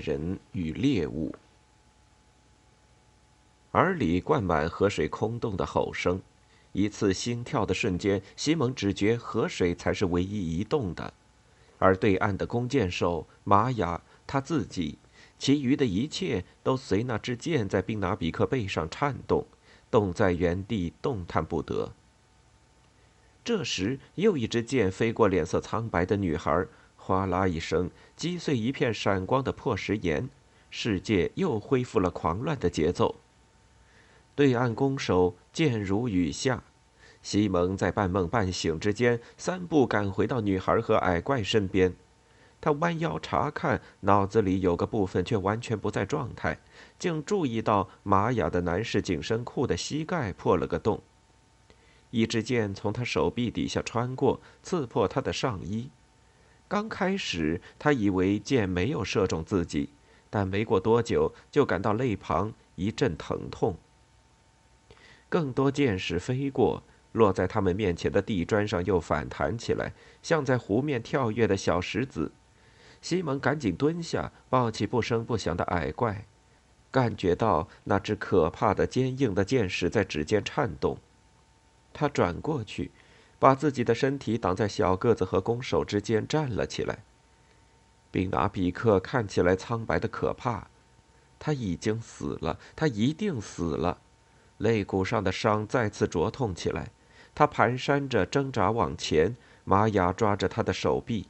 人与猎物。耳里灌满河水空洞的吼声，一次心跳的瞬间，西蒙只觉河水才是唯一移动的，而对岸的弓箭手玛雅，他自己，其余的一切都随那支箭在宾拿比克背上颤动，冻在原地，动弹不得。这时，又一支箭飞过脸色苍白的女孩。哗啦一声，击碎一片闪光的破石岩，世界又恢复了狂乱的节奏。对岸弓手箭如雨下，西蒙在半梦半醒之间，三步赶回到女孩和矮怪身边。他弯腰查看，脑子里有个部分却完全不在状态，竟注意到玛雅的男士紧身裤的膝盖破了个洞，一支箭从他手臂底下穿过，刺破他的上衣。刚开始，他以为箭没有射中自己，但没过多久就感到肋旁一阵疼痛。更多箭矢飞过，落在他们面前的地砖上，又反弹起来，像在湖面跳跃的小石子。西蒙赶紧蹲下，抱起不声不响的矮怪，感觉到那只可怕的、坚硬的箭矢在指尖颤动。他转过去。把自己的身体挡在小个子和弓手之间，站了起来。宾拿比克看起来苍白的可怕，他已经死了，他一定死了。肋骨上的伤再次灼痛起来，他蹒跚着挣扎往前，玛雅抓着他的手臂。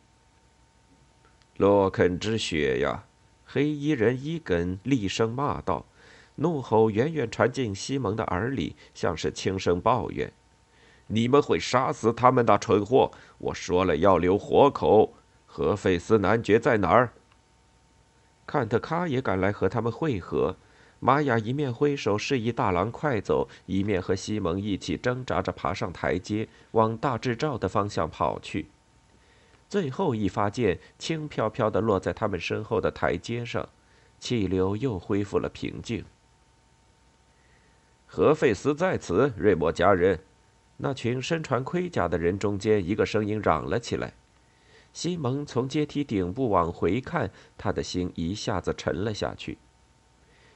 洛肯之血呀！黑衣人伊根厉声骂道，怒吼远远传进西蒙的耳里，像是轻声抱怨。你们会杀死他们的蠢货！我说了要留活口。何费斯男爵在哪儿？坎特卡也赶来和他们会合。玛雅一面挥手示意大郎快走，一面和西蒙一起挣扎着爬上台阶，往大智照的方向跑去。最后一发箭轻飘飘地落在他们身后的台阶上，气流又恢复了平静。何费斯在此，瑞莫家人。那群身穿盔甲的人中间，一个声音嚷了起来。西蒙从阶梯顶部往回看，他的心一下子沉了下去。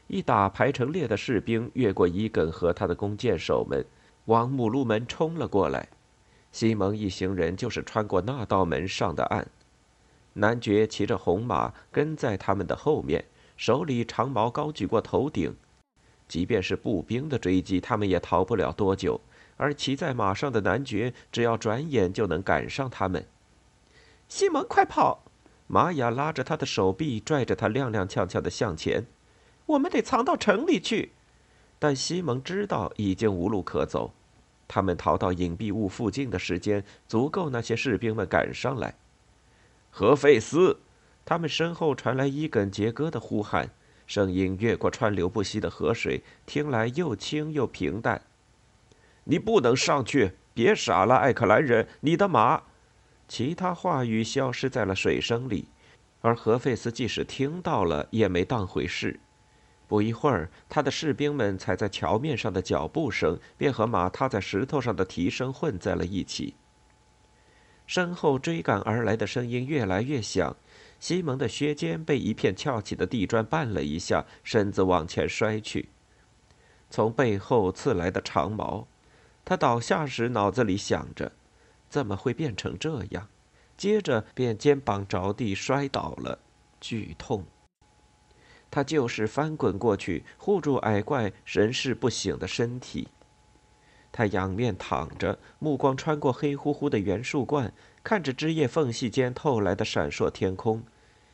一打排成列的士兵越过伊耿和他的弓箭手们，往母鹿门冲了过来。西蒙一行人就是穿过那道门上的岸。男爵骑着红马跟在他们的后面，手里长矛高举过头顶。即便是步兵的追击，他们也逃不了多久。而骑在马上的男爵，只要转眼就能赶上他们。西蒙，快跑！玛雅拉着他的手臂，拽着他踉踉跄跄的向前。我们得藏到城里去。但西蒙知道已经无路可走。他们逃到隐蔽物附近的时间，足够那些士兵们赶上来。何费斯！他们身后传来伊耿杰哥的呼喊，声音越过川流不息的河水，听来又轻又平淡。你不能上去！别傻了，艾克兰人！你的马……其他话语消失在了水声里，而何费斯即使听到了，也没当回事。不一会儿，他的士兵们踩在桥面上的脚步声，便和马踏在石头上的蹄声混在了一起。身后追赶而来的声音越来越响，西蒙的靴尖被一片翘起的地砖绊了一下，身子往前摔去。从背后刺来的长矛。他倒下时，脑子里想着，怎么会变成这样？接着便肩膀着地摔倒了，剧痛。他就是翻滚过去，护住矮怪神志不醒的身体。他仰面躺着，目光穿过黑乎乎的圆树冠，看着枝叶缝隙间透来的闪烁天空。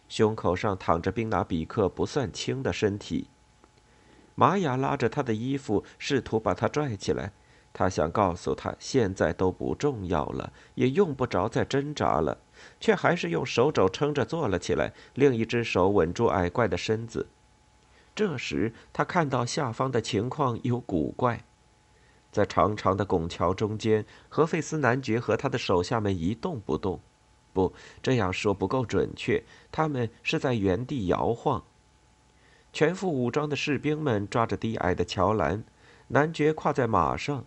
胸口上躺着冰拿比克不算轻的身体。玛雅拉着他的衣服，试图把他拽起来。他想告诉他，现在都不重要了，也用不着再挣扎了，却还是用手肘撑着坐了起来，另一只手稳住矮怪的身子。这时，他看到下方的情况有古怪，在长长的拱桥中间，何费斯男爵和他的手下们一动不动。不，这样说不够准确，他们是在原地摇晃。全副武装的士兵们抓着低矮的桥栏，男爵跨在马上。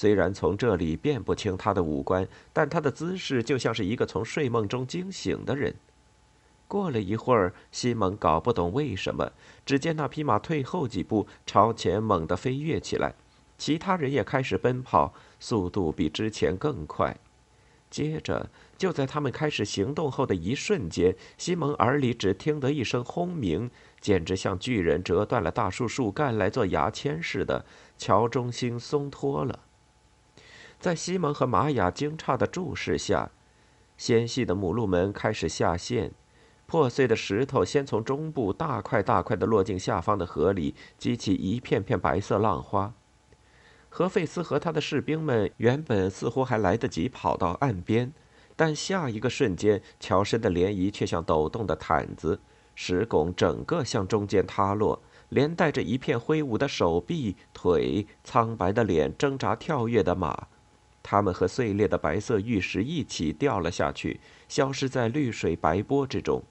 虽然从这里辨不清他的五官，但他的姿势就像是一个从睡梦中惊醒的人。过了一会儿，西蒙搞不懂为什么，只见那匹马退后几步，朝前猛地飞跃起来，其他人也开始奔跑，速度比之前更快。接着，就在他们开始行动后的一瞬间，西蒙耳里只听得一声轰鸣，简直像巨人折断了大树树干来做牙签似的，桥中心松脱了。在西蒙和玛雅惊诧的注视下，纤细的母鹿门开始下陷，破碎的石头先从中部大块大块的落进下方的河里，激起一片片白色浪花。何费斯和他的士兵们原本似乎还来得及跑到岸边，但下一个瞬间，桥身的涟漪却像抖动的毯子，石拱整个向中间塌落，连带着一片挥舞的手臂、腿、苍白的脸、挣扎跳跃的马。他们和碎裂的白色玉石一起掉了下去，消失在绿水白波之中。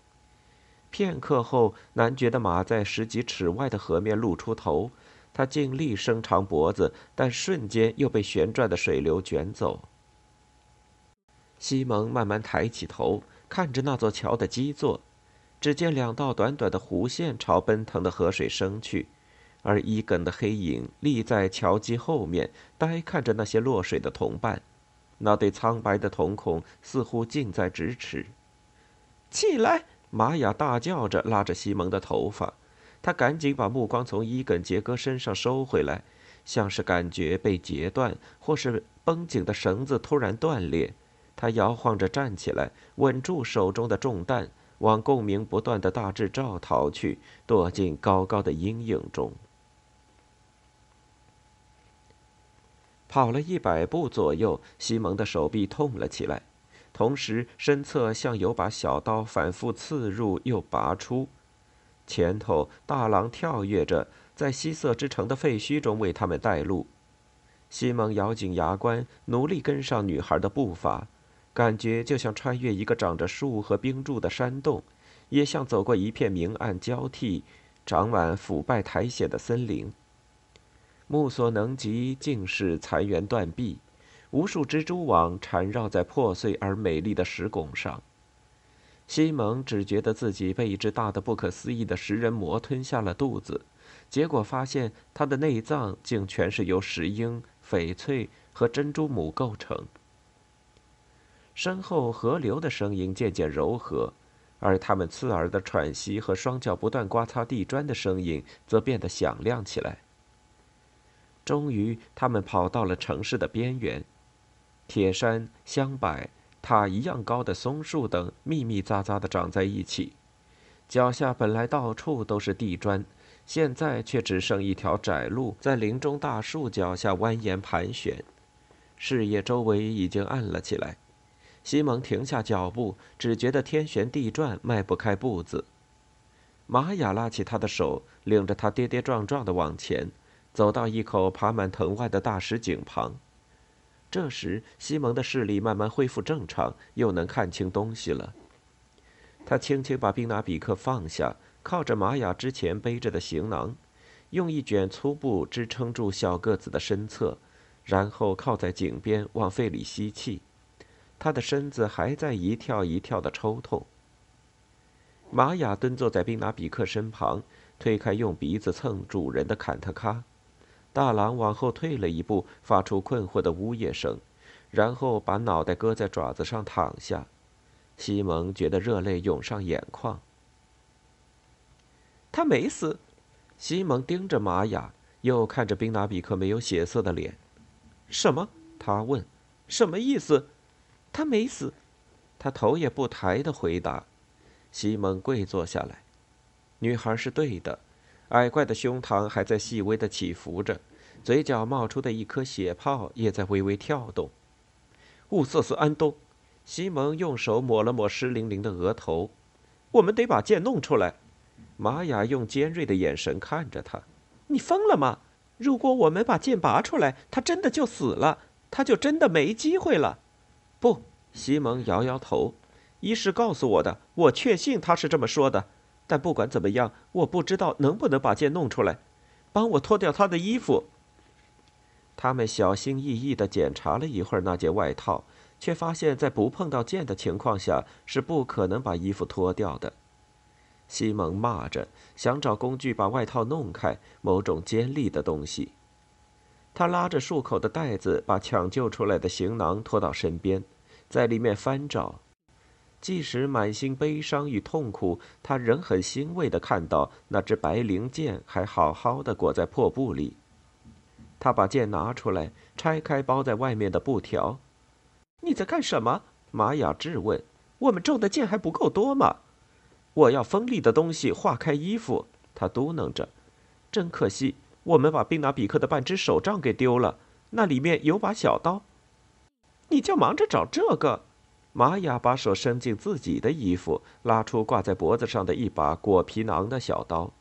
片刻后，男爵的马在十几尺外的河面露出头，他尽力伸长脖子，但瞬间又被旋转的水流卷走。西蒙慢慢抬起头，看着那座桥的基座，只见两道短短的弧线朝奔腾的河水升去。而伊根的黑影立在桥基后面，呆看着那些落水的同伴，那对苍白的瞳孔似乎近在咫尺。起来！玛雅大叫着，拉着西蒙的头发。他赶紧把目光从伊根杰哥身上收回来，像是感觉被截断，或是绷紧的绳子突然断裂。他摇晃着站起来，稳住手中的重担，往共鸣不断的大智照逃去，躲进高高的阴影中。跑了一百步左右，西蒙的手臂痛了起来，同时身侧像有把小刀反复刺入又拔出。前头大狼跳跃着，在西瑟之城的废墟中为他们带路。西蒙咬紧牙关，努力跟上女孩的步伐，感觉就像穿越一个长着树和冰柱的山洞，也像走过一片明暗交替、长满腐败苔藓的森林。目所能及，尽是残垣断壁，无数蜘蛛网缠绕在破碎而美丽的石拱上。西蒙只觉得自己被一只大的不可思议的食人魔吞下了肚子，结果发现他的内脏竟全是由石英、翡翠和珍珠母构成。身后河流的声音渐渐柔和，而他们刺耳的喘息和双脚不断刮擦地砖的声音则变得响亮起来。终于，他们跑到了城市的边缘。铁山、香柏、塔一样高的松树等密密匝匝地长在一起。脚下本来到处都是地砖，现在却只剩一条窄路在林中大树脚下蜿蜒盘旋。视野周围已经暗了起来。西蒙停下脚步，只觉得天旋地转，迈不开步子。玛雅拉起他的手，领着他跌跌撞撞地往前。走到一口爬满藤蔓的大石井旁，这时西蒙的视力慢慢恢复正常，又能看清东西了。他轻轻把宾拿比克放下，靠着玛雅之前背着的行囊，用一卷粗布支撑住小个子的身侧，然后靠在井边往肺里吸气。他的身子还在一跳一跳的抽痛。玛雅蹲坐在宾拿比克身旁，推开用鼻子蹭主人的坎特卡。大狼往后退了一步，发出困惑的呜咽声，然后把脑袋搁在爪子上躺下。西蒙觉得热泪涌上眼眶。他没死。西蒙盯着玛雅，又看着宾拿比克没有血色的脸。什么？他问。什么意思？他没死。他头也不抬的回答。西蒙跪坐下来。女孩是对的，矮怪的胸膛还在细微的起伏着，嘴角冒出的一颗血泡也在微微跳动。雾瑟斯安东，西蒙用手抹了抹湿淋淋的额头。我们得把剑弄出来。玛雅用尖锐的眼神看着他。你疯了吗？如果我们把剑拔出来，他真的就死了，他就真的没机会了。不，西蒙摇摇头。医师告诉我的，我确信他是这么说的。但不管怎么样，我不知道能不能把剑弄出来。帮我脱掉他的衣服。他们小心翼翼地检查了一会儿那件外套，却发现，在不碰到剑的情况下，是不可能把衣服脱掉的。西蒙骂着，想找工具把外套弄开，某种尖利的东西。他拉着束口的袋子，把抢救出来的行囊拖到身边，在里面翻找。即使满心悲伤与痛苦，他仍很欣慰地看到那只白灵剑还好好的裹在破布里。他把剑拿出来，拆开包在外面的布条。“你在干什么？”玛雅质问。“我们中的剑还不够多吗？”我要锋利的东西划开衣服，他嘟囔着。真可惜，我们把宾拿比克的半只手杖给丢了，那里面有把小刀。你就忙着找这个。玛雅把手伸进自己的衣服，拉出挂在脖子上的一把裹皮囊的小刀。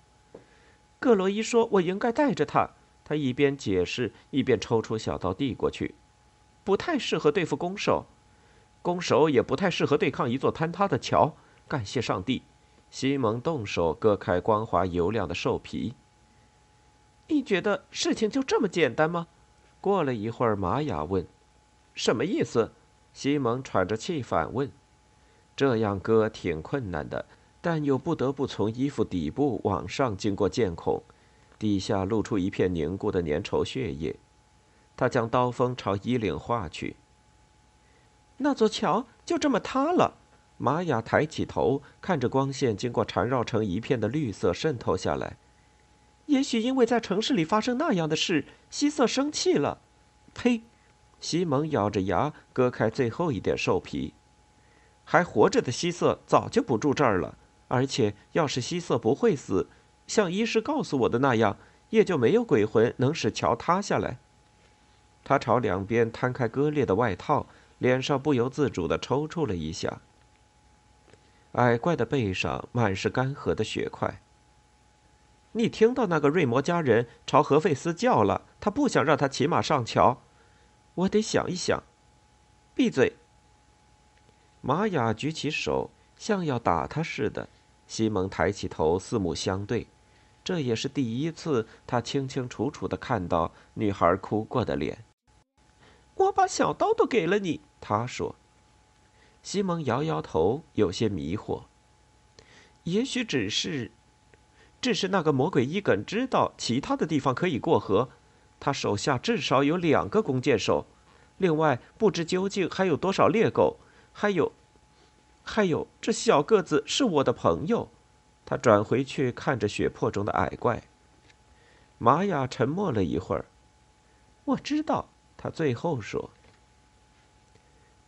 格罗伊说：“我应该带着它。”他一边解释，一边抽出小刀递过去。不太适合对付弓手，弓手也不太适合对抗一座坍塌的桥。感谢上帝。西蒙动手割开光滑油亮的兽皮。你觉得事情就这么简单吗？过了一会儿，玛雅问：“什么意思？”西蒙喘着气反问：“这样割挺困难的，但又不得不从衣服底部往上经过剑孔，底下露出一片凝固的粘稠血液。”他将刀锋朝衣领划去。那座桥就这么塌了。玛雅抬起头，看着光线经过缠绕成一片的绿色渗透下来。也许因为在城市里发生那样的事，希瑟生气了。呸！西蒙咬着牙割开最后一点兽皮。还活着的希瑟早就不住这儿了。而且，要是希瑟不会死，像医师告诉我的那样，也就没有鬼魂能使桥塌下来。他朝两边摊开割裂的外套，脸上不由自主地抽搐了一下。矮怪的背上满是干涸的血块。你听到那个瑞摩家人朝何费斯叫了，他不想让他骑马上桥。我得想一想。闭嘴！玛雅举起手，像要打他似的。西蒙抬起头，四目相对。这也是第一次，他清清楚楚的看到女孩哭过的脸。我把小刀都给了你，他说。西蒙摇摇头，有些迷惑。也许只是，只是那个魔鬼伊耿知道其他的地方可以过河，他手下至少有两个弓箭手，另外不知究竟还有多少猎狗，还有，还有这小个子是我的朋友。他转回去看着血泊中的矮怪。玛雅沉默了一会儿。我知道，他最后说。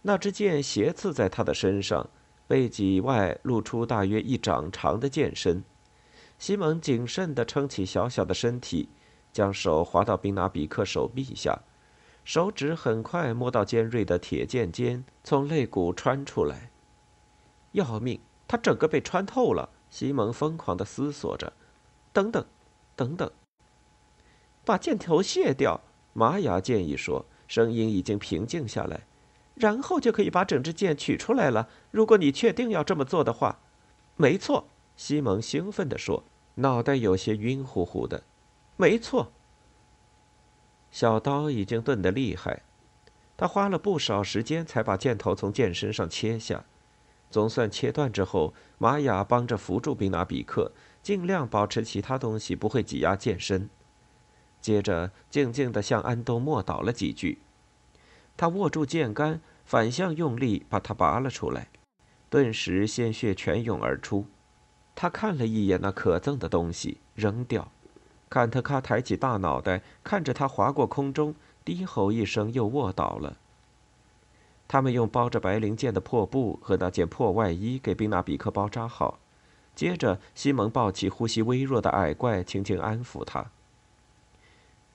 那支箭斜刺在他的身上，背脊外露出大约一掌长的剑身。西蒙谨慎地撑起小小的身体，将手滑到宾拿比克手臂下，手指很快摸到尖锐的铁剑尖，从肋骨穿出来。要命！他整个被穿透了。西蒙疯狂地思索着。等等，等等，把箭头卸掉。玛雅建议说，声音已经平静下来。然后就可以把整支箭取出来了。如果你确定要这么做的话，没错。西蒙兴奋地说，脑袋有些晕乎乎的。没错。小刀已经钝得厉害，他花了不少时间才把箭头从剑身上切下。总算切断之后，玛雅帮着扶住宾拿比克，尽量保持其他东西不会挤压剑身。接着，静静地向安东默祷了几句。他握住剑杆，反向用力把它拔了出来，顿时鲜血全涌而出。他看了一眼那可憎的东西，扔掉。坎特卡抬起大脑袋，看着它划过空中，低吼一声，又卧倒了。他们用包着白灵剑的破布和那件破外衣给宾纳比克包扎好，接着西蒙抱起呼吸微弱的矮怪，轻轻安抚他。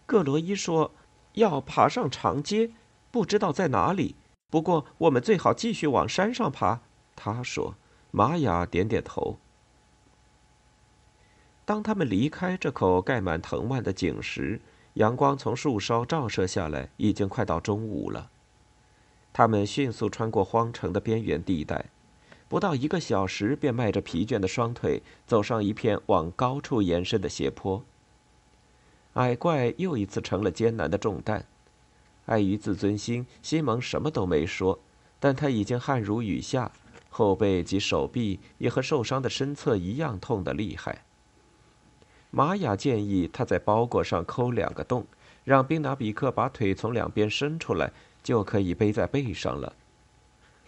葛罗伊说：“要爬上长街，不知道在哪里。不过我们最好继续往山上爬。”他说。玛雅点点头。当他们离开这口盖满藤蔓的井时，阳光从树梢照射下来，已经快到中午了。他们迅速穿过荒城的边缘地带，不到一个小时，便迈着疲倦的双腿走上一片往高处延伸的斜坡。矮怪又一次成了艰难的重担。碍于自尊心，西蒙什么都没说，但他已经汗如雨下，后背及手臂也和受伤的身侧一样痛得厉害。玛雅建议他在包裹上抠两个洞，让宾纳比克把腿从两边伸出来。就可以背在背上了。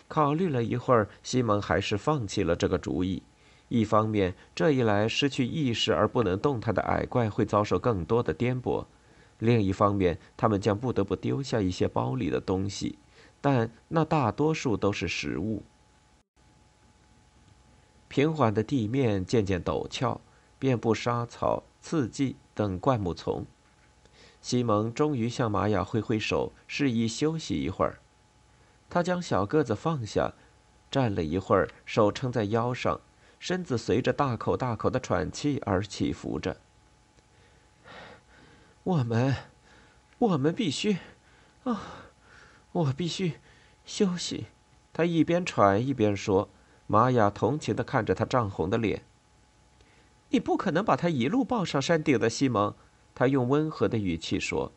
考虑了一会儿，西蒙还是放弃了这个主意。一方面，这一来失去意识而不能动弹的矮怪会遭受更多的颠簸；另一方面，他们将不得不丢下一些包里的东西，但那大多数都是食物。平缓的地面渐渐陡峭，遍布沙草、刺荠等灌木丛。西蒙终于向玛雅挥挥手，示意休息一会儿。他将小个子放下，站了一会儿，手撑在腰上，身子随着大口大口的喘气而起伏着。我们，我们必须，啊，我必须休息。他一边喘一边说。玛雅同情的看着他涨红的脸。你不可能把他一路抱上山顶的，西蒙。他用温和的语气说：“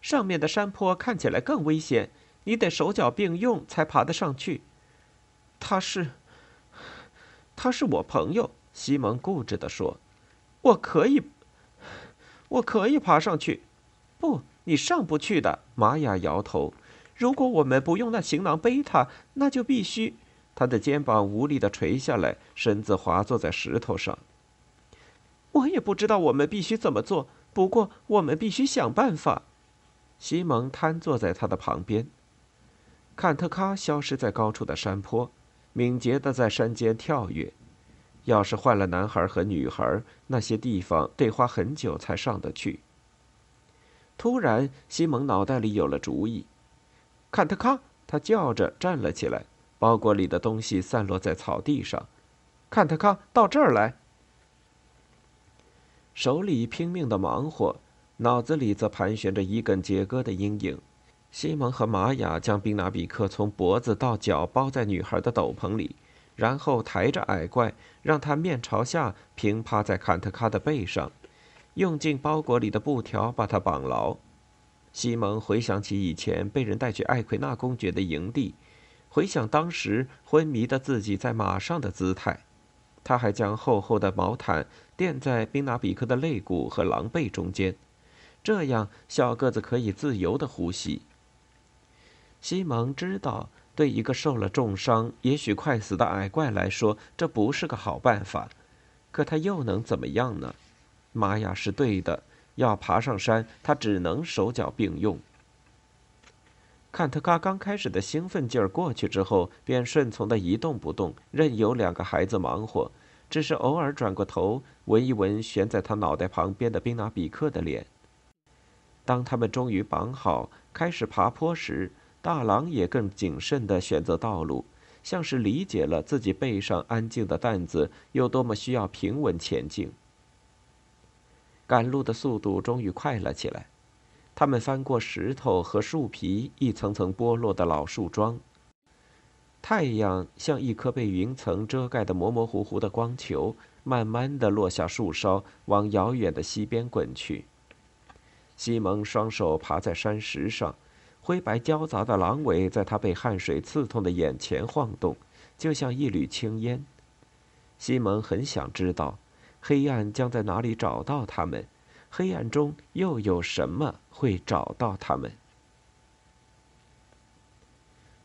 上面的山坡看起来更危险，你得手脚并用才爬得上去。”他是，他是我朋友。”西蒙固执地说：“我可以，我可以爬上去。”“不，你上不去的。”玛雅摇头。“如果我们不用那行囊背他，那就必须。”他的肩膀无力地垂下来，身子滑坐在石头上。我也不知道我们必须怎么做。不过，我们必须想办法。西蒙瘫坐在他的旁边。坎特卡消失在高处的山坡，敏捷地在山间跳跃。要是换了男孩和女孩，那些地方得花很久才上得去。突然，西蒙脑袋里有了主意。坎特卡，他叫着站了起来，包裹里的东西散落在草地上。坎特卡，到这儿来。手里拼命的忙活，脑子里则盘旋着一根杰哥的阴影。西蒙和玛雅将宾纳比克从脖子到脚包在女孩的斗篷里，然后抬着矮怪，让他面朝下平趴在坎特卡的背上，用尽包裹里的布条把他绑牢。西蒙回想起以前被人带去艾奎纳公爵的营地，回想当时昏迷的自己在马上的姿态。他还将厚厚的毛毯垫在宾纳比克的肋骨和狼背中间，这样小个子可以自由的呼吸。西蒙知道，对一个受了重伤、也许快死的矮怪来说，这不是个好办法。可他又能怎么样呢？玛雅是对的，要爬上山，他只能手脚并用。坎特卡刚开始的兴奋劲儿过去之后，便顺从的一动不动，任由两个孩子忙活，只是偶尔转过头闻一闻悬在他脑袋旁边的宾纳比克的脸。当他们终于绑好，开始爬坡时，大狼也更谨慎地选择道路，像是理解了自己背上安静的担子有多么需要平稳前进。赶路的速度终于快了起来。他们翻过石头和树皮，一层层剥落的老树桩。太阳像一颗被云层遮盖的模模糊糊的光球，慢慢的落下树梢，往遥远的西边滚去。西蒙双手爬在山石上，灰白交杂的狼尾在他被汗水刺痛的眼前晃动，就像一缕青烟。西蒙很想知道，黑暗将在哪里找到他们。黑暗中又有什么会找到他们？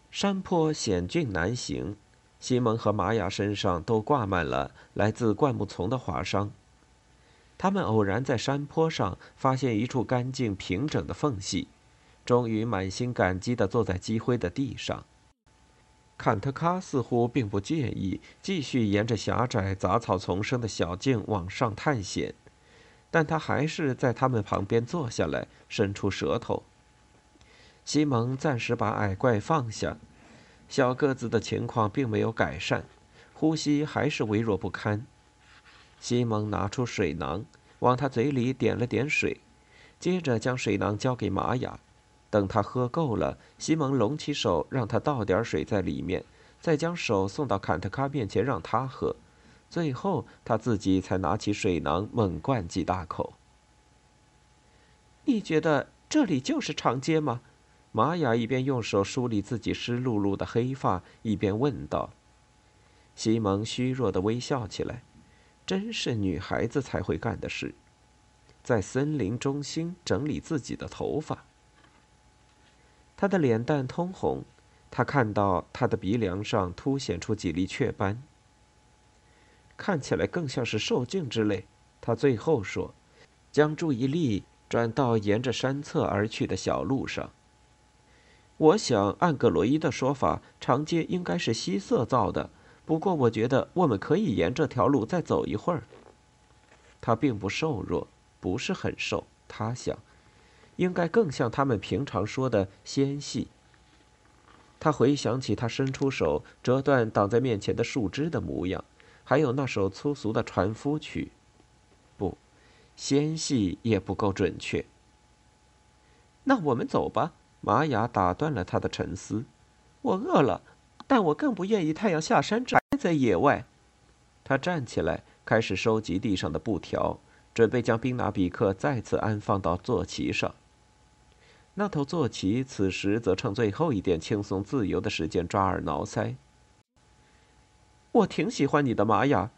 山坡险峻难行，西蒙和玛雅身上都挂满了来自灌木丛的划伤。他们偶然在山坡上发现一处干净平整的缝隙，终于满心感激地坐在积灰的地上。坎特卡似乎并不介意继续沿着狭窄、杂草丛生的小径往上探险，但他还是在他们旁边坐下来，伸出舌头。西蒙暂时把矮怪放下，小个子的情况并没有改善，呼吸还是微弱不堪。西蒙拿出水囊，往他嘴里点了点水，接着将水囊交给玛雅。等他喝够了，西蒙隆起手，让他倒点水在里面，再将手送到坎特卡面前让他喝，最后他自己才拿起水囊猛灌几大口。你觉得这里就是长街吗？玛雅一边用手梳理自己湿漉漉的黑发，一边问道。西蒙虚弱的微笑起来，真是女孩子才会干的事，在森林中心整理自己的头发。他的脸蛋通红，他看到他的鼻梁上凸显出几粒雀斑，看起来更像是受惊之类。他最后说，将注意力转到沿着山侧而去的小路上。我想，按葛罗伊的说法，长街应该是西色造的。不过，我觉得我们可以沿这条路再走一会儿。他并不瘦弱，不是很瘦，他想。应该更像他们平常说的纤细。他回想起他伸出手折断挡在面前的树枝的模样，还有那首粗俗的船夫曲。不，纤细也不够准确。那我们走吧。玛雅打断了他的沉思。我饿了，但我更不愿意太阳下山之还在野外。他站起来，开始收集地上的布条，准备将宾拿比克再次安放到坐骑上。那头坐骑此时则趁最后一点轻松自由的时间抓耳挠腮。我挺喜欢你的，玛雅。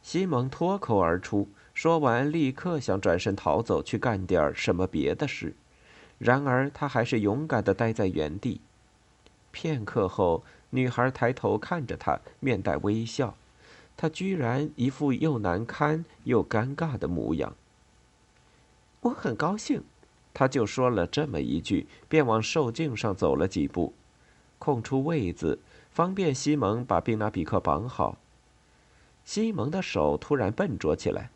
西蒙脱口而出，说完立刻想转身逃走，去干点什么别的事。然而他还是勇敢地待在原地。片刻后，女孩抬头看着他，面带微笑。她居然一副又难堪又尴尬的模样。我很高兴。他就说了这么一句，便往兽径上走了几步，空出位子，方便西蒙把宾纳比克绑好。西蒙的手突然笨拙起来。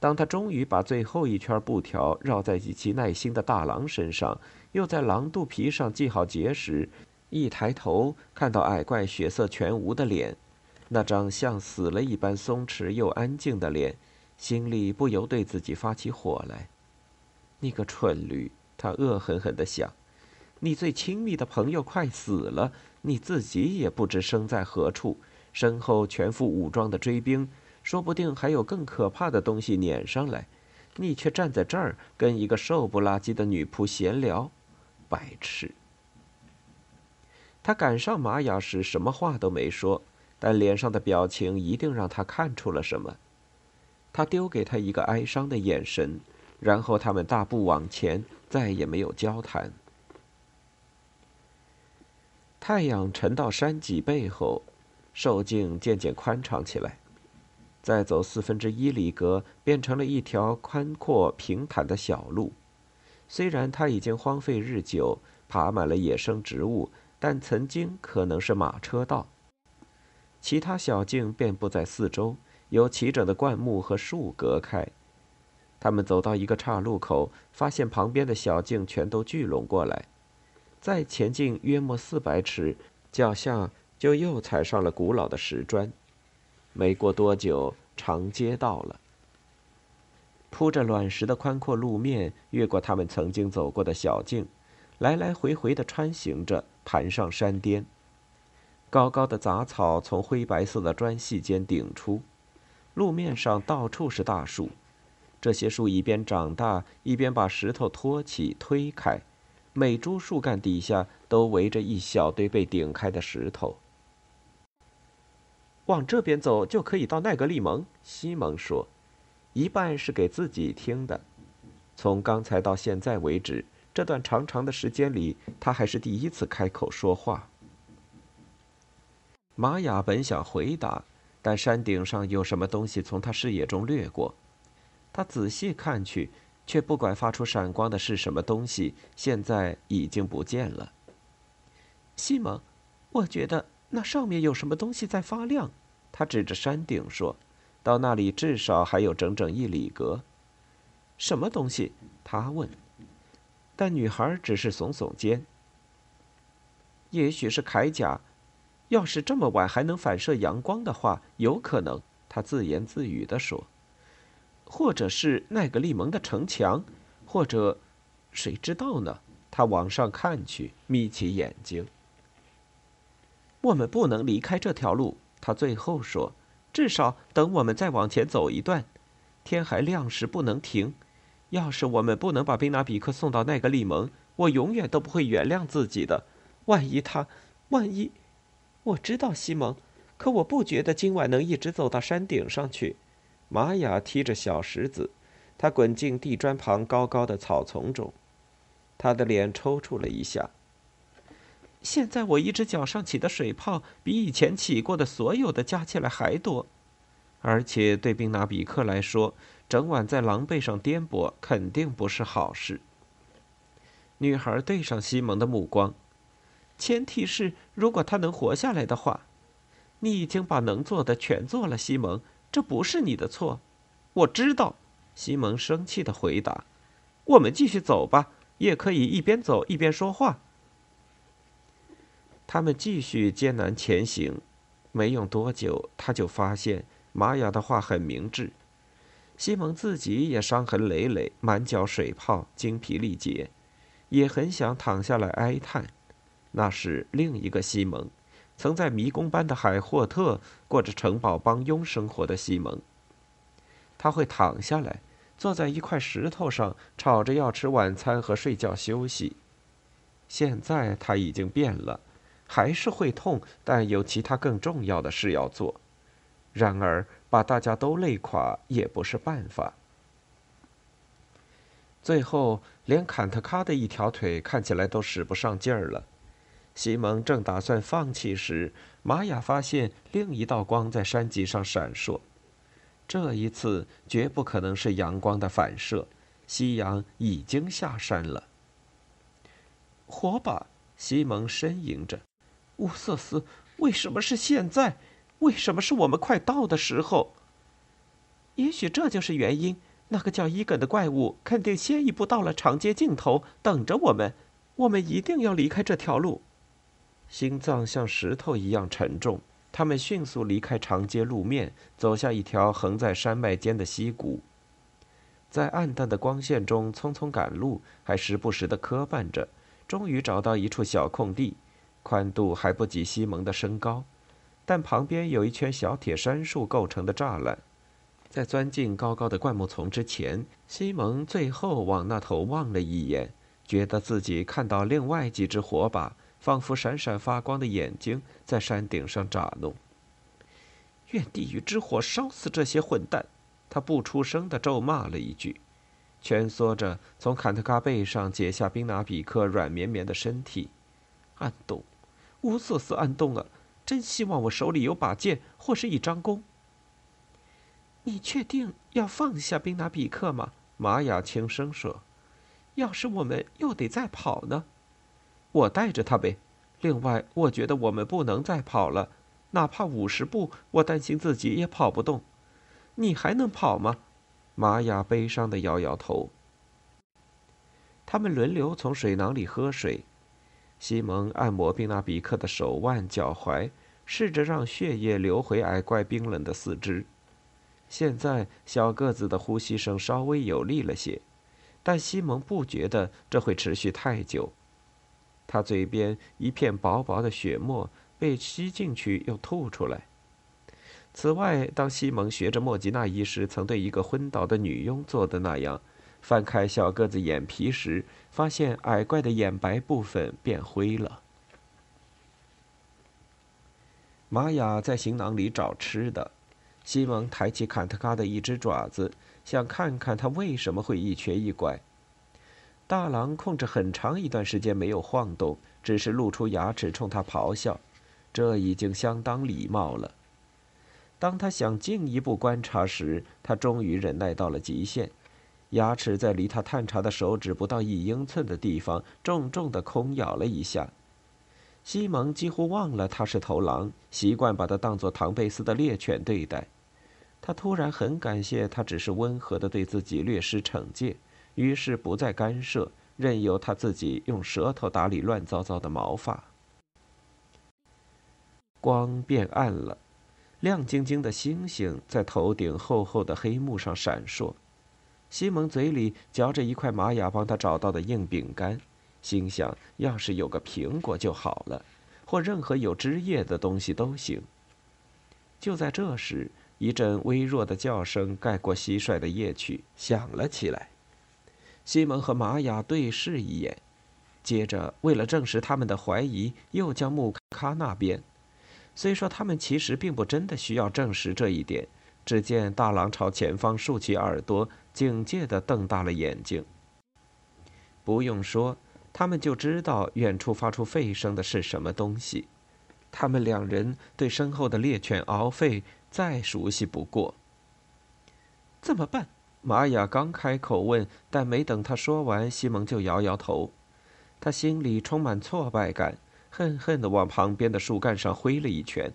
当他终于把最后一圈布条绕在极其耐心的大狼身上，又在狼肚皮上系好结时，一抬头看到矮怪血色全无的脸，那张像死了一般松弛又安静的脸，心里不由对自己发起火来。你个蠢驴！他恶狠狠地想：“你最亲密的朋友快死了，你自己也不知身在何处，身后全副武装的追兵，说不定还有更可怕的东西撵上来，你却站在这儿跟一个瘦不拉几的女仆闲聊，白痴！”他赶上玛雅时什么话都没说，但脸上的表情一定让他看出了什么。他丢给他一个哀伤的眼神。然后他们大步往前，再也没有交谈。太阳沉到山脊背后，兽径渐渐宽敞起来。再走四分之一里格，变成了一条宽阔平坦的小路。虽然它已经荒废日久，爬满了野生植物，但曾经可能是马车道。其他小径遍布在四周，由齐整的灌木和树隔开。他们走到一个岔路口，发现旁边的小径全都聚拢过来。再前进约莫四百尺，脚下就又踩上了古老的石砖。没过多久，长街到了。铺着卵石的宽阔路面，越过他们曾经走过的小径，来来回回的穿行着，盘上山巅。高高的杂草从灰白色的砖隙间顶出，路面上到处是大树。这些树一边长大，一边把石头托起、推开，每株树干底下都围着一小堆被顶开的石头。往这边走就可以到奈格利蒙，西蒙说，一半是给自己听的。从刚才到现在为止，这段长长的时间里，他还是第一次开口说话。玛雅本想回答，但山顶上有什么东西从他视野中掠过。他仔细看去，却不管发出闪光的是什么东西，现在已经不见了。西蒙，我觉得那上面有什么东西在发亮。他指着山顶说：“到那里至少还有整整一里格。”什么东西？他问。但女孩只是耸耸肩。也许是铠甲，要是这么晚还能反射阳光的话，有可能。他自言自语地说。或者是奈格利蒙的城墙，或者，谁知道呢？他往上看去，眯起眼睛。我们不能离开这条路，他最后说。至少等我们再往前走一段，天还亮时不能停。要是我们不能把宾纳比克送到奈格利蒙，我永远都不会原谅自己的。万一他，万一……我知道西蒙，可我不觉得今晚能一直走到山顶上去。玛雅踢着小石子，他滚进地砖旁高高的草丛中，他的脸抽搐了一下。现在我一只脚上起的水泡比以前起过的所有的加起来还多，而且对宾纳比克来说，整晚在狼狈上颠簸肯定不是好事。女孩对上西蒙的目光，前提是如果他能活下来的话。你已经把能做的全做了，西蒙，这不是你的错。我知道，西蒙生气的回答。我们继续走吧，也可以一边走一边说话。他们继续艰难前行，没用多久，他就发现玛雅的话很明智。西蒙自己也伤痕累累，满脚水泡，精疲力竭，也很想躺下来哀叹。那是另一个西蒙，曾在迷宫般的海霍特过着城堡帮佣生活的西蒙。他会躺下来，坐在一块石头上，吵着要吃晚餐和睡觉休息。现在他已经变了。还是会痛，但有其他更重要的事要做。然而，把大家都累垮也不是办法。最后，连坎特卡的一条腿看起来都使不上劲儿了。西蒙正打算放弃时，玛雅发现另一道光在山脊上闪烁。这一次绝不可能是阳光的反射，夕阳已经下山了。火把，西蒙呻吟着。乌瑟斯，为什么是现在？为什么是我们快到的时候？也许这就是原因。那个叫伊耿的怪物肯定先一步到了长街尽头，等着我们。我们一定要离开这条路。心脏像石头一样沉重。他们迅速离开长街路面，走下一条横在山脉间的溪谷，在暗淡的光线中匆匆赶路，还时不时的磕绊着。终于找到一处小空地。宽度还不及西蒙的身高，但旁边有一圈小铁杉树构成的栅栏。在钻进高高的灌木丛之前，西蒙最后往那头望了一眼，觉得自己看到另外几只火把，仿佛闪闪发光的眼睛，在山顶上眨弄。愿地狱之火烧死这些混蛋！他不出声地咒骂了一句，蜷缩着从坎特卡背上解下宾拿比克软绵绵的身体，暗动。乌瑟斯暗动了，真希望我手里有把剑或是一张弓。你确定要放下宾纳比克吗？玛雅轻声说：“要是我们又得再跑呢？我带着他呗。另外，我觉得我们不能再跑了，哪怕五十步，我担心自己也跑不动。你还能跑吗？”玛雅悲伤的摇摇头。他们轮流从水囊里喝水。西蒙按摩宾纳比克的手腕、脚踝，试着让血液流回矮怪冰冷的四肢。现在，小个子的呼吸声稍微有力了些，但西蒙不觉得这会持续太久。他嘴边一片薄薄的血沫被吸进去又吐出来。此外，当西蒙学着莫吉娜医师曾对一个昏倒的女佣做的那样，翻开小个子眼皮时，发现矮怪的眼白部分变灰了。玛雅在行囊里找吃的，西蒙抬起坎特卡的一只爪子，想看看他为什么会一瘸一拐。大狼控制很长一段时间没有晃动，只是露出牙齿冲他咆哮，这已经相当礼貌了。当他想进一步观察时，他终于忍耐到了极限。牙齿在离他探查的手指不到一英寸的地方重重的空咬了一下。西蒙几乎忘了他是头狼，习惯把他当作唐贝斯的猎犬对待。他突然很感谢他只是温和的对自己略施惩戒，于是不再干涉，任由他自己用舌头打理乱糟糟的毛发。光变暗了，亮晶晶的星星在头顶厚厚的黑幕上闪烁。西蒙嘴里嚼着一块玛雅帮他找到的硬饼干，心想：要是有个苹果就好了，或任何有汁液的东西都行。就在这时，一阵微弱的叫声盖过蟋蟀的夜曲响了起来。西蒙和玛雅对视一眼，接着为了证实他们的怀疑，又将穆卡那边。虽说他们其实并不真的需要证实这一点。只见大狼朝前方竖起耳朵，警戒地瞪大了眼睛。不用说，他们就知道远处发出吠声的是什么东西。他们两人对身后的猎犬獒吠再熟悉不过。怎么办？玛雅刚开口问，但没等他说完，西蒙就摇摇头。他心里充满挫败感，恨恨地往旁边的树干上挥了一拳。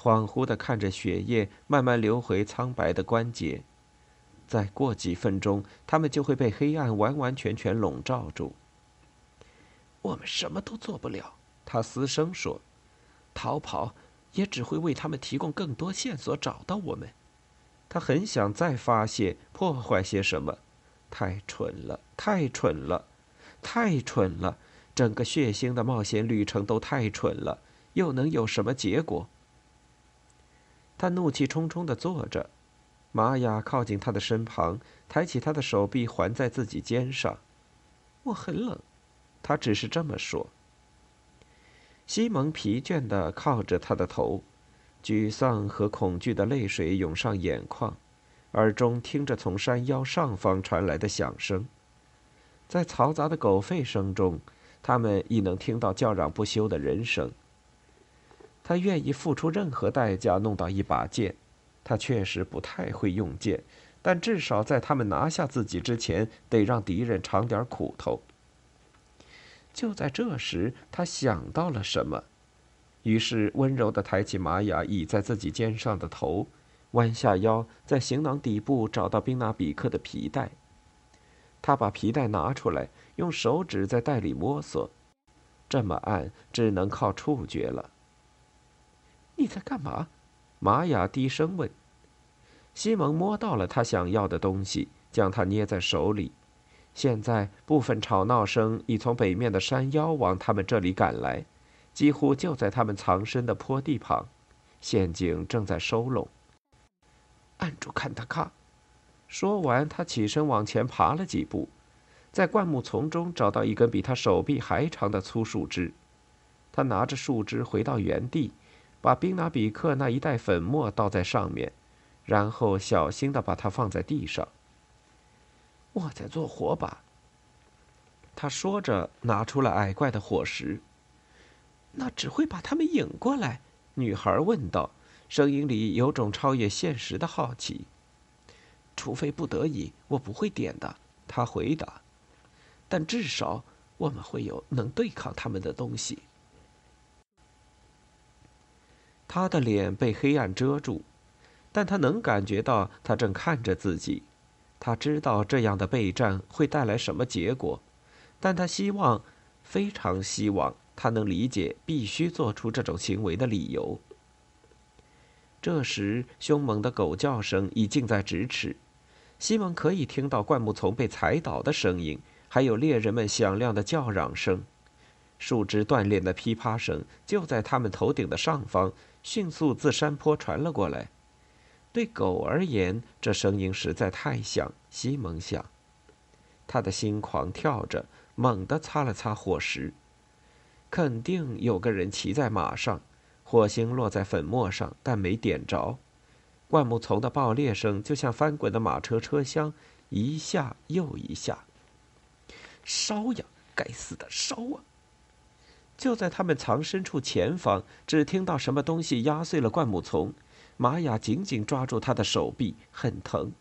恍惚地看着血液慢慢流回苍白的关节，再过几分钟，他们就会被黑暗完完全全笼罩住。我们什么都做不了，他嘶声说：“逃跑也只会为他们提供更多线索，找到我们。”他很想再发泄、破坏些什么，太蠢了，太蠢了，太蠢了！整个血腥的冒险旅程都太蠢了，又能有什么结果？他怒气冲冲地坐着，玛雅靠近他的身旁，抬起他的手臂环在自己肩上。我很冷，他只是这么说。西蒙疲倦地靠着他的头，沮丧和恐惧的泪水涌上眼眶，耳中听着从山腰上方传来的响声，在嘈杂的狗吠声中，他们亦能听到叫嚷不休的人声。他愿意付出任何代价弄到一把剑，他确实不太会用剑，但至少在他们拿下自己之前，得让敌人尝点苦头。就在这时，他想到了什么，于是温柔地抬起玛雅倚在自己肩上的头，弯下腰，在行囊底部找到宾纳比克的皮带。他把皮带拿出来，用手指在袋里摸索，这么暗，只能靠触觉了。你在干嘛？玛雅低声问。西蒙摸到了他想要的东西，将它捏在手里。现在部分吵闹声已从北面的山腰往他们这里赶来，几乎就在他们藏身的坡地旁。陷阱正在收拢。按住坎塔卡。说完，他起身往前爬了几步，在灌木丛中找到一根比他手臂还长的粗树枝。他拿着树枝回到原地。把宾纳比克那一袋粉末倒在上面，然后小心地把它放在地上。我在做火把。他说着，拿出了矮怪的火石。那只会把他们引过来。女孩问道，声音里有种超越现实的好奇。除非不得已，我不会点的。他回答。但至少我们会有能对抗他们的东西。他的脸被黑暗遮住，但他能感觉到他正看着自己。他知道这样的备战会带来什么结果，但他希望，非常希望他能理解必须做出这种行为的理由。这时，凶猛的狗叫声已近在咫尺，西蒙可以听到灌木丛被踩倒的声音，还有猎人们响亮的叫嚷声。树枝断裂的噼啪声就在他们头顶的上方。迅速自山坡传了过来。对狗而言，这声音实在太像。西蒙想，他的心狂跳着，猛地擦了擦火石。肯定有个人骑在马上，火星落在粉末上，但没点着。灌木丛的爆裂声就像翻滚的马车车厢，一下又一下。烧呀！该死的烧啊！就在他们藏身处前方，只听到什么东西压碎了灌木丛。玛雅紧紧抓住他的手臂，很疼。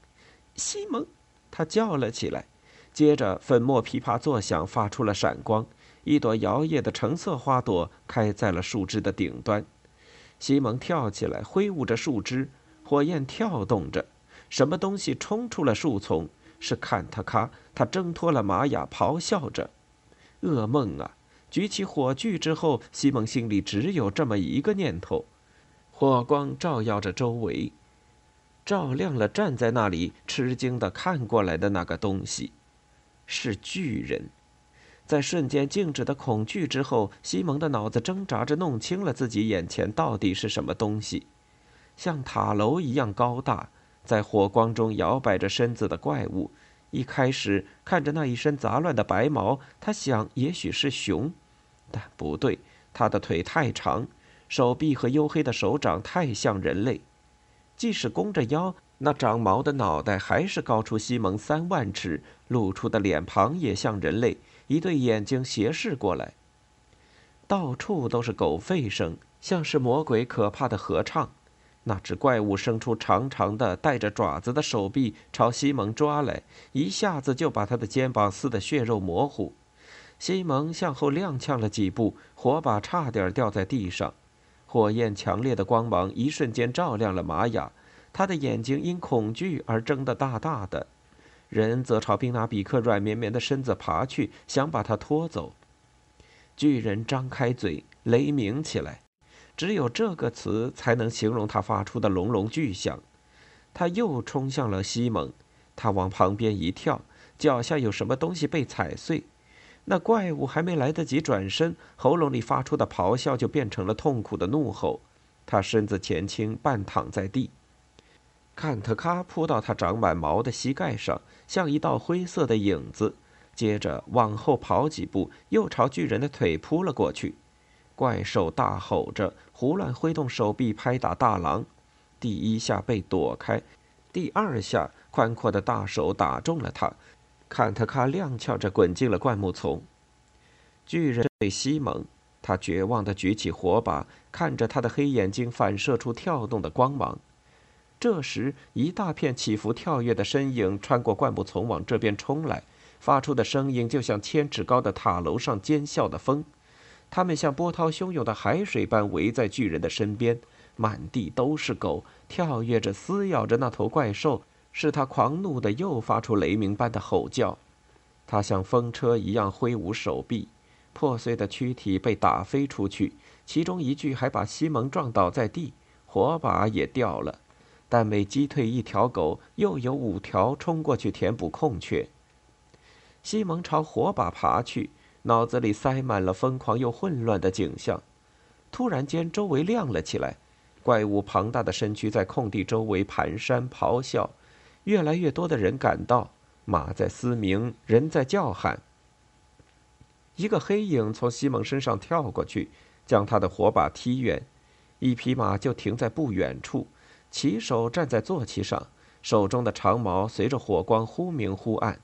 西蒙，他叫了起来。接着，粉末噼啪作响，发出了闪光。一朵摇曳的橙色花朵开在了树枝的顶端。西蒙跳起来，挥舞着树枝，火焰跳动着。什么东西冲出了树丛？是坎特卡。他挣脱了玛雅，咆哮着：“噩梦啊！”举起火炬之后，西蒙心里只有这么一个念头：火光照耀着周围，照亮了站在那里吃惊的看过来的那个东西，是巨人。在瞬间静止的恐惧之后，西蒙的脑子挣扎着弄清了自己眼前到底是什么东西，像塔楼一样高大，在火光中摇摆着身子的怪物。一开始看着那一身杂乱的白毛，他想也许是熊，但不对，他的腿太长，手臂和黝黑的手掌太像人类，即使弓着腰，那长毛的脑袋还是高出西蒙三万尺，露出的脸庞也像人类。一对眼睛斜视过来，到处都是狗吠声，像是魔鬼可怕的合唱。那只怪物伸出长长的、带着爪子的手臂朝西蒙抓来，一下子就把他的肩膀撕得血肉模糊。西蒙向后踉跄了几步，火把差点掉在地上。火焰强烈的光芒一瞬间照亮了玛雅，他的眼睛因恐惧而睁得大大的。人则朝宾纳比克软绵绵的身子爬去，想把他拖走。巨人张开嘴，雷鸣起来，只有这个词才能形容他发出的隆隆巨响。他又冲向了西蒙，他往旁边一跳，脚下有什么东西被踩碎。那怪物还没来得及转身，喉咙里发出的咆哮就变成了痛苦的怒吼。他身子前倾，半躺在地。坎特卡扑到他长满毛的膝盖上，像一道灰色的影子。接着往后跑几步，又朝巨人的腿扑了过去。怪兽大吼着，胡乱挥动手臂拍打大狼。第一下被躲开，第二下宽阔的大手打中了他。坎特卡踉跄着滚进了灌木丛。巨人对西蒙，他绝望地举起火把，看着他的黑眼睛反射出跳动的光芒。这时，一大片起伏跳跃的身影穿过灌木丛往这边冲来，发出的声音就像千尺高的塔楼上尖啸的风。他们像波涛汹涌的海水般围在巨人的身边，满地都是狗，跳跃着撕咬着那头怪兽，使他狂怒的又发出雷鸣般的吼叫。他像风车一样挥舞手臂，破碎的躯体被打飞出去，其中一具还把西蒙撞倒在地，火把也掉了。但每击退一条狗，又有五条冲过去填补空缺。西蒙朝火把爬去，脑子里塞满了疯狂又混乱的景象。突然间，周围亮了起来，怪物庞大的身躯在空地周围蹒跚咆哮，越来越多的人赶到，马在嘶鸣，人在叫喊。一个黑影从西蒙身上跳过去，将他的火把踢远，一匹马就停在不远处。骑手站在坐骑上，手中的长矛随着火光忽明忽暗。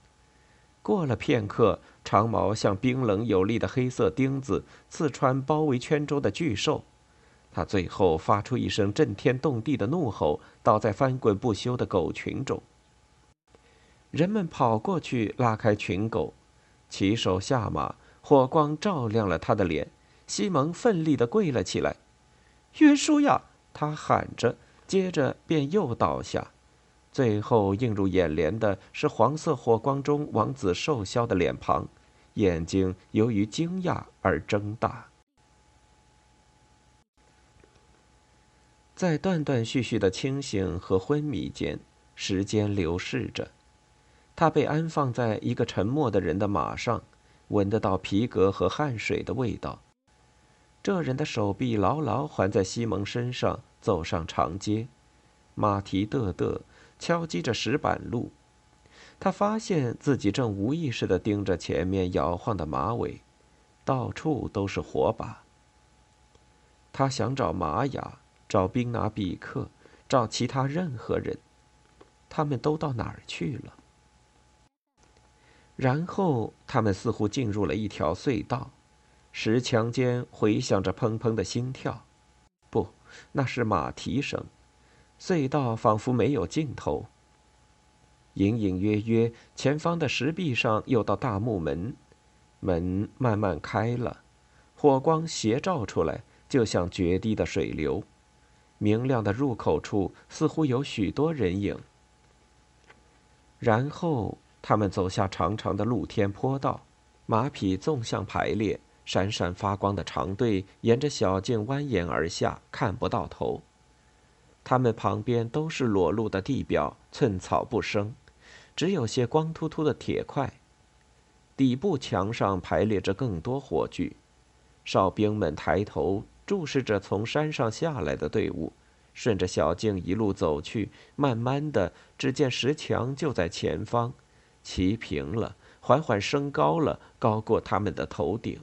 过了片刻，长矛像冰冷有力的黑色钉子刺穿包围圈中的巨兽。他最后发出一声震天动地的怒吼，倒在翻滚不休的狗群中。人们跑过去拉开群狗，骑手下马，火光照亮了他的脸。西蒙奋力地跪了起来：“约书亚！”他喊着。接着便又倒下，最后映入眼帘的是黄色火光中王子瘦削的脸庞，眼睛由于惊讶而睁大。在断断续续的清醒和昏迷间，时间流逝着。他被安放在一个沉默的人的马上，闻得到皮革和汗水的味道。这人的手臂牢牢环在西蒙身上。走上长街，马蹄嘚嘚敲击着石板路。他发现自己正无意识地盯着前面摇晃的马尾，到处都是火把。他想找玛雅，找宾拿比克，找其他任何人，他们都到哪儿去了？然后他们似乎进入了一条隧道，石墙间回响着砰砰的心跳。那是马蹄声，隧道仿佛没有尽头。隐隐约约，前方的石壁上有道大木门，门慢慢开了，火光斜照出来，就像决堤的水流。明亮的入口处似乎有许多人影。然后他们走下长长的露天坡道，马匹纵向排列，闪闪发光的长队沿着小径蜿蜒而下，看不到头。他们旁边都是裸露的地表，寸草不生，只有些光秃秃的铁块。底部墙上排列着更多火炬，哨兵们抬头。注视着从山上下来的队伍，顺着小径一路走去。慢慢的，只见石墙就在前方，齐平了，缓缓升高了，高过他们的头顶。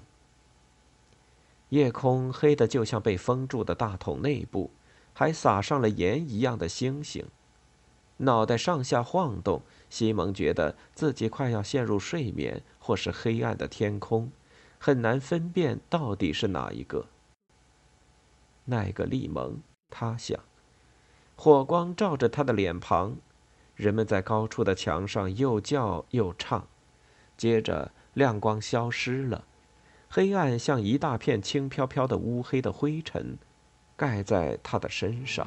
夜空黑的就像被封住的大桶内部，还撒上了盐一样的星星。脑袋上下晃动，西蒙觉得自己快要陷入睡眠，或是黑暗的天空，很难分辨到底是哪一个。那个利蒙，他想，火光照着他的脸庞，人们在高处的墙上又叫又唱，接着亮光消失了，黑暗像一大片轻飘飘的乌黑的灰尘，盖在他的身上。